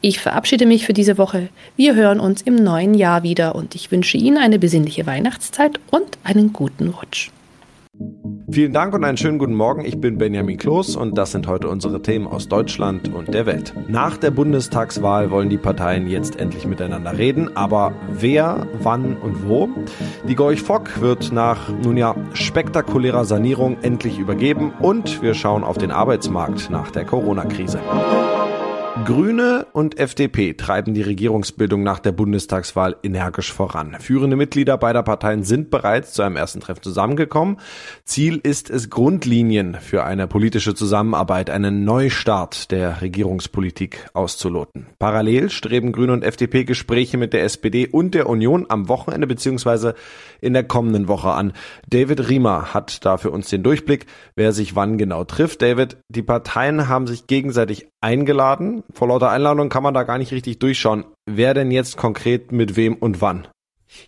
Ich verabschiede mich für diese Woche. Wir hören uns im neuen Jahr wieder und ich wünsche Ihnen eine besinnliche Weihnachtszeit und einen guten Rutsch. Vielen Dank und einen schönen guten Morgen. Ich bin Benjamin Kloß und das sind heute unsere Themen aus Deutschland und der Welt. Nach der Bundestagswahl wollen die Parteien jetzt endlich miteinander reden, aber wer, wann und wo? Die Gorch Fock wird nach, nun ja, spektakulärer Sanierung endlich übergeben und wir schauen auf den Arbeitsmarkt nach der Corona-Krise. Grüne und FDP treiben die Regierungsbildung nach der Bundestagswahl energisch voran. Führende Mitglieder beider Parteien sind bereits zu einem ersten Treffen zusammengekommen. Ziel ist es, Grundlinien für eine politische Zusammenarbeit, einen Neustart der Regierungspolitik auszuloten. Parallel streben Grüne und FDP Gespräche mit der SPD und der Union am Wochenende bzw. in der kommenden Woche an. David Riemer hat da für uns den Durchblick, wer sich wann genau trifft. David, die Parteien haben sich gegenseitig eingeladen. Vor lauter Einladung kann man da gar nicht richtig durchschauen. Wer denn jetzt konkret mit wem und wann?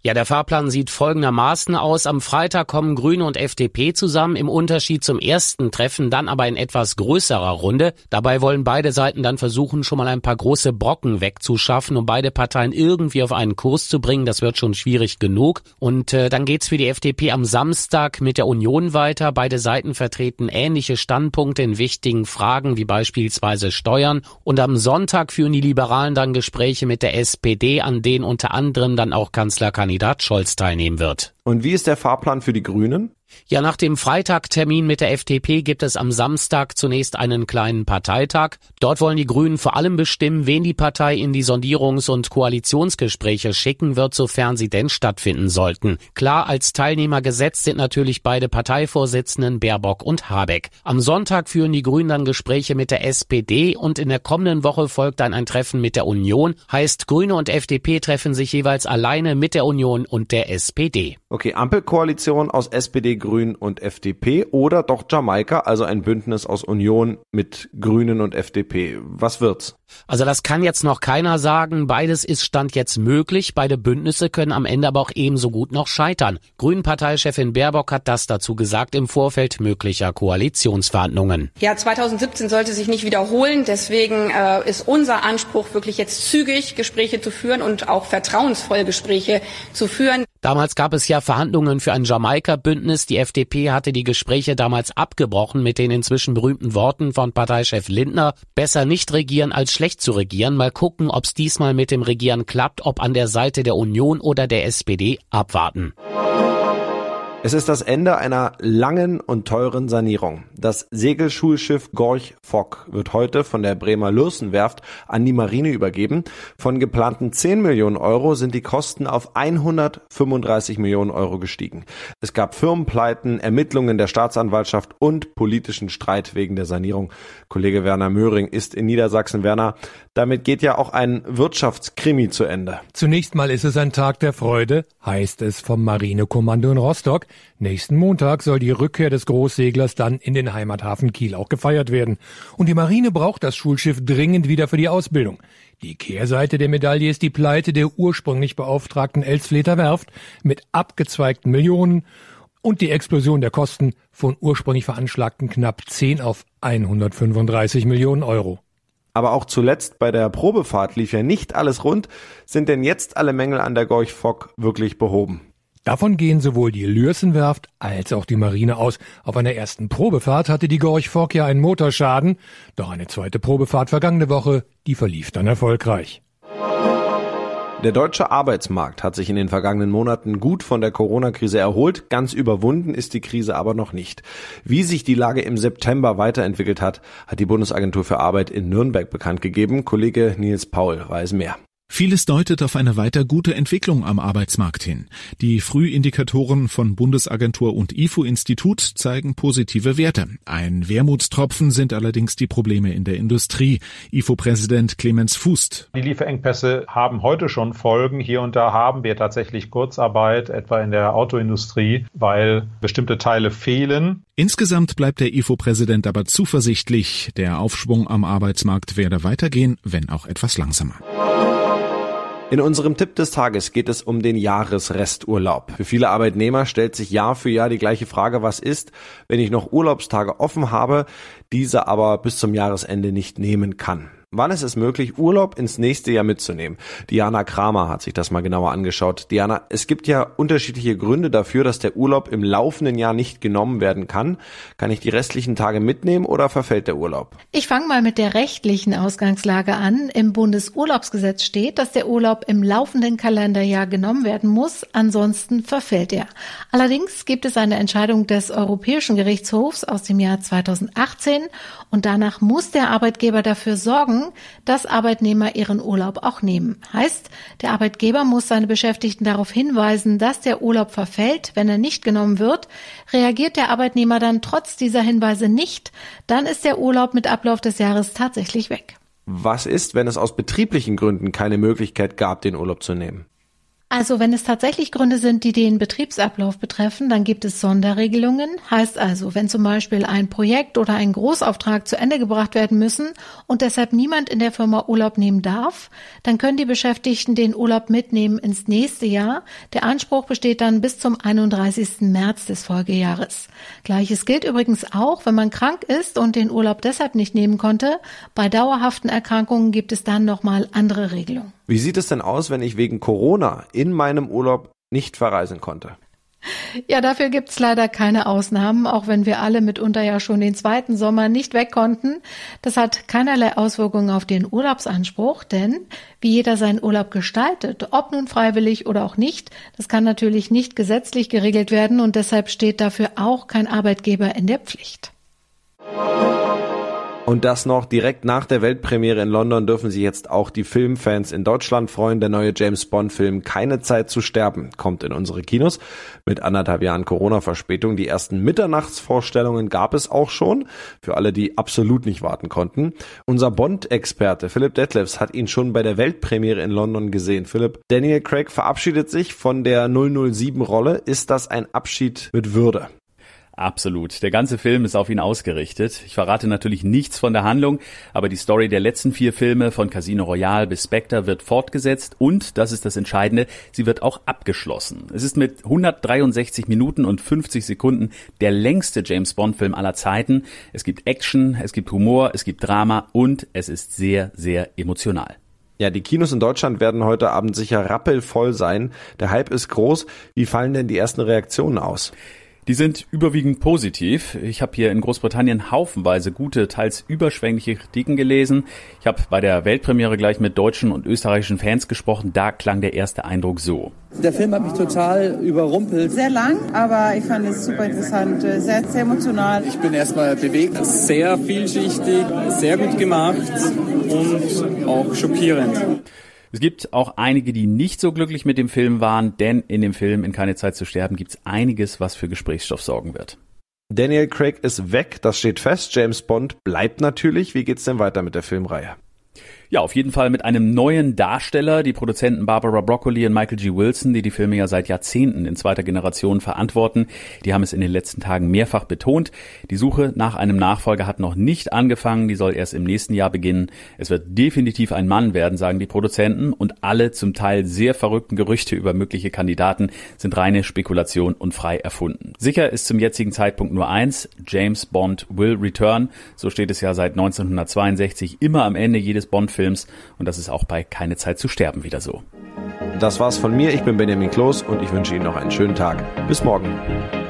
Ja, der Fahrplan sieht folgendermaßen aus. Am Freitag kommen Grüne und FDP zusammen, im Unterschied zum ersten Treffen, dann aber in etwas größerer Runde. Dabei wollen beide Seiten dann versuchen, schon mal ein paar große Brocken wegzuschaffen, um beide Parteien irgendwie auf einen Kurs zu bringen. Das wird schon schwierig genug. Und äh, dann geht's für die FDP am Samstag mit der Union weiter. Beide Seiten vertreten ähnliche Standpunkte in wichtigen Fragen wie beispielsweise Steuern. Und am Sonntag führen die Liberalen dann Gespräche mit der SPD, an denen unter anderem dann auch Kanzler Kandidat Scholz teilnehmen wird. Und wie ist der Fahrplan für die Grünen? Ja, nach dem Freitagtermin mit der FDP gibt es am Samstag zunächst einen kleinen Parteitag. Dort wollen die Grünen vor allem bestimmen, wen die Partei in die Sondierungs- und Koalitionsgespräche schicken wird, sofern sie denn stattfinden sollten. Klar, als Teilnehmer gesetzt sind natürlich beide Parteivorsitzenden Baerbock und Habeck. Am Sonntag führen die Grünen dann Gespräche mit der SPD und in der kommenden Woche folgt dann ein Treffen mit der Union. Heißt, Grüne und FDP treffen sich jeweils alleine mit der Union und der SPD. Okay, Ampelkoalition aus SPD, Grünen und FDP oder doch Jamaika, also ein Bündnis aus Union mit Grünen und FDP. Was wird's? Also das kann jetzt noch keiner sagen. Beides ist Stand jetzt möglich. Beide Bündnisse können am Ende aber auch ebenso gut noch scheitern. Grünen-Parteichefin Baerbock hat das dazu gesagt im Vorfeld möglicher Koalitionsverhandlungen. Ja, 2017 sollte sich nicht wiederholen. Deswegen äh, ist unser Anspruch wirklich jetzt zügig Gespräche zu führen und auch vertrauensvoll Gespräche zu führen. Damals gab es ja Verhandlungen für ein Jamaika-Bündnis. Die FDP hatte die Gespräche damals abgebrochen mit den inzwischen berühmten Worten von Parteichef Lindner. Besser nicht regieren als schlecht zu regieren. Mal gucken, ob es diesmal mit dem Regieren klappt, ob an der Seite der Union oder der SPD abwarten. Es ist das Ende einer langen und teuren Sanierung. Das Segelschulschiff Gorch Fock wird heute von der Bremer Lürsenwerft an die Marine übergeben. Von geplanten 10 Millionen Euro sind die Kosten auf 135 Millionen Euro gestiegen. Es gab Firmenpleiten, Ermittlungen der Staatsanwaltschaft und politischen Streit wegen der Sanierung. Kollege Werner Möhring ist in Niedersachsen. Werner, damit geht ja auch ein Wirtschaftskrimi zu Ende. Zunächst mal ist es ein Tag der Freude, heißt es vom Marinekommando in Rostock. Nächsten Montag soll die Rückkehr des Großseglers dann in den Heimathafen Kiel auch gefeiert werden. Und die Marine braucht das Schulschiff dringend wieder für die Ausbildung. Die Kehrseite der Medaille ist die Pleite der ursprünglich beauftragten Elsfleter Werft mit abgezweigten Millionen und die Explosion der Kosten von ursprünglich veranschlagten knapp 10 auf 135 Millionen Euro. Aber auch zuletzt bei der Probefahrt lief ja nicht alles rund. Sind denn jetzt alle Mängel an der Gorch Fock wirklich behoben? Davon gehen sowohl die Lürsenwerft als auch die Marine aus. Auf einer ersten Probefahrt hatte die Gorch Fock ja einen Motorschaden, doch eine zweite Probefahrt vergangene Woche, die verlief dann erfolgreich. Der deutsche Arbeitsmarkt hat sich in den vergangenen Monaten gut von der Corona-Krise erholt. Ganz überwunden ist die Krise aber noch nicht. Wie sich die Lage im September weiterentwickelt hat, hat die Bundesagentur für Arbeit in Nürnberg bekannt gegeben. Kollege Nils Paul weiß mehr. Vieles deutet auf eine weiter gute Entwicklung am Arbeitsmarkt hin. Die Frühindikatoren von Bundesagentur und IFO-Institut zeigen positive Werte. Ein Wermutstropfen sind allerdings die Probleme in der Industrie. IFO-Präsident Clemens Fußt. Die Lieferengpässe haben heute schon Folgen. Hier und da haben wir tatsächlich Kurzarbeit, etwa in der Autoindustrie, weil bestimmte Teile fehlen. Insgesamt bleibt der IFO-Präsident aber zuversichtlich. Der Aufschwung am Arbeitsmarkt werde weitergehen, wenn auch etwas langsamer. In unserem Tipp des Tages geht es um den Jahresresturlaub. Für viele Arbeitnehmer stellt sich Jahr für Jahr die gleiche Frage, was ist, wenn ich noch Urlaubstage offen habe, diese aber bis zum Jahresende nicht nehmen kann. Wann ist es möglich, Urlaub ins nächste Jahr mitzunehmen? Diana Kramer hat sich das mal genauer angeschaut. Diana, es gibt ja unterschiedliche Gründe dafür, dass der Urlaub im laufenden Jahr nicht genommen werden kann. Kann ich die restlichen Tage mitnehmen oder verfällt der Urlaub? Ich fange mal mit der rechtlichen Ausgangslage an. Im Bundesurlaubsgesetz steht, dass der Urlaub im laufenden Kalenderjahr genommen werden muss, ansonsten verfällt er. Allerdings gibt es eine Entscheidung des Europäischen Gerichtshofs aus dem Jahr 2018 und danach muss der Arbeitgeber dafür sorgen, Zwang, dass Arbeitnehmer ihren Urlaub auch nehmen. Heißt, der Arbeitgeber muss seine Beschäftigten darauf hinweisen, dass der Urlaub verfällt, wenn er nicht genommen wird. Reagiert der Arbeitnehmer dann trotz dieser Hinweise nicht, dann ist der Urlaub mit Ablauf des Jahres tatsächlich weg. Was ist, wenn es aus betrieblichen Gründen keine Möglichkeit gab, den Urlaub zu nehmen? Also wenn es tatsächlich Gründe sind, die den Betriebsablauf betreffen, dann gibt es Sonderregelungen. Heißt also, wenn zum Beispiel ein Projekt oder ein Großauftrag zu Ende gebracht werden müssen und deshalb niemand in der Firma Urlaub nehmen darf, dann können die Beschäftigten den Urlaub mitnehmen ins nächste Jahr. Der Anspruch besteht dann bis zum 31. März des Folgejahres. Gleiches gilt übrigens auch, wenn man krank ist und den Urlaub deshalb nicht nehmen konnte. Bei dauerhaften Erkrankungen gibt es dann nochmal andere Regelungen. Wie sieht es denn aus, wenn ich wegen Corona in meinem Urlaub nicht verreisen konnte? Ja, dafür gibt's leider keine Ausnahmen, auch wenn wir alle mitunter ja schon den zweiten Sommer nicht weg konnten. Das hat keinerlei Auswirkungen auf den Urlaubsanspruch, denn wie jeder seinen Urlaub gestaltet, ob nun freiwillig oder auch nicht, das kann natürlich nicht gesetzlich geregelt werden und deshalb steht dafür auch kein Arbeitgeber in der Pflicht. Und das noch direkt nach der Weltpremiere in London dürfen sich jetzt auch die Filmfans in Deutschland freuen. Der neue James Bond-Film Keine Zeit zu sterben kommt in unsere Kinos mit anderthalb Jahren Corona-Verspätung. Die ersten Mitternachtsvorstellungen gab es auch schon für alle, die absolut nicht warten konnten. Unser Bond-Experte Philipp Detlefs hat ihn schon bei der Weltpremiere in London gesehen. Philipp, Daniel Craig verabschiedet sich von der 007-Rolle. Ist das ein Abschied mit Würde? Absolut. Der ganze Film ist auf ihn ausgerichtet. Ich verrate natürlich nichts von der Handlung, aber die Story der letzten vier Filme von Casino Royale bis Spectre wird fortgesetzt und, das ist das Entscheidende, sie wird auch abgeschlossen. Es ist mit 163 Minuten und 50 Sekunden der längste James Bond Film aller Zeiten. Es gibt Action, es gibt Humor, es gibt Drama und es ist sehr, sehr emotional. Ja, die Kinos in Deutschland werden heute Abend sicher rappelvoll sein. Der Hype ist groß. Wie fallen denn die ersten Reaktionen aus? Die sind überwiegend positiv. Ich habe hier in Großbritannien haufenweise gute, teils überschwängliche Kritiken gelesen. Ich habe bei der Weltpremiere gleich mit deutschen und österreichischen Fans gesprochen. Da klang der erste Eindruck so. Der Film hat mich total überrumpelt. Sehr lang, aber ich fand es super interessant, sehr, sehr emotional. Ich bin erstmal bewegt. Sehr vielschichtig, sehr gut gemacht und auch schockierend. Es gibt auch einige, die nicht so glücklich mit dem Film waren, denn in dem Film In keine Zeit zu sterben gibt es einiges, was für Gesprächsstoff sorgen wird. Daniel Craig ist weg, das steht fest. James Bond bleibt natürlich. Wie geht's denn weiter mit der Filmreihe? Ja, auf jeden Fall mit einem neuen Darsteller, die Produzenten Barbara Broccoli und Michael G. Wilson, die die Filme ja seit Jahrzehnten in zweiter Generation verantworten. Die haben es in den letzten Tagen mehrfach betont. Die Suche nach einem Nachfolger hat noch nicht angefangen, die soll erst im nächsten Jahr beginnen. Es wird definitiv ein Mann werden, sagen die Produzenten, und alle zum Teil sehr verrückten Gerüchte über mögliche Kandidaten sind reine Spekulation und frei erfunden. Sicher ist zum jetzigen Zeitpunkt nur eins, James Bond will return. So steht es ja seit 1962 immer am Ende jedes Bond-Films Films und das ist auch bei Keine Zeit zu sterben wieder so. Das war's von mir. Ich bin Benjamin Kloß und ich wünsche Ihnen noch einen schönen Tag. Bis morgen.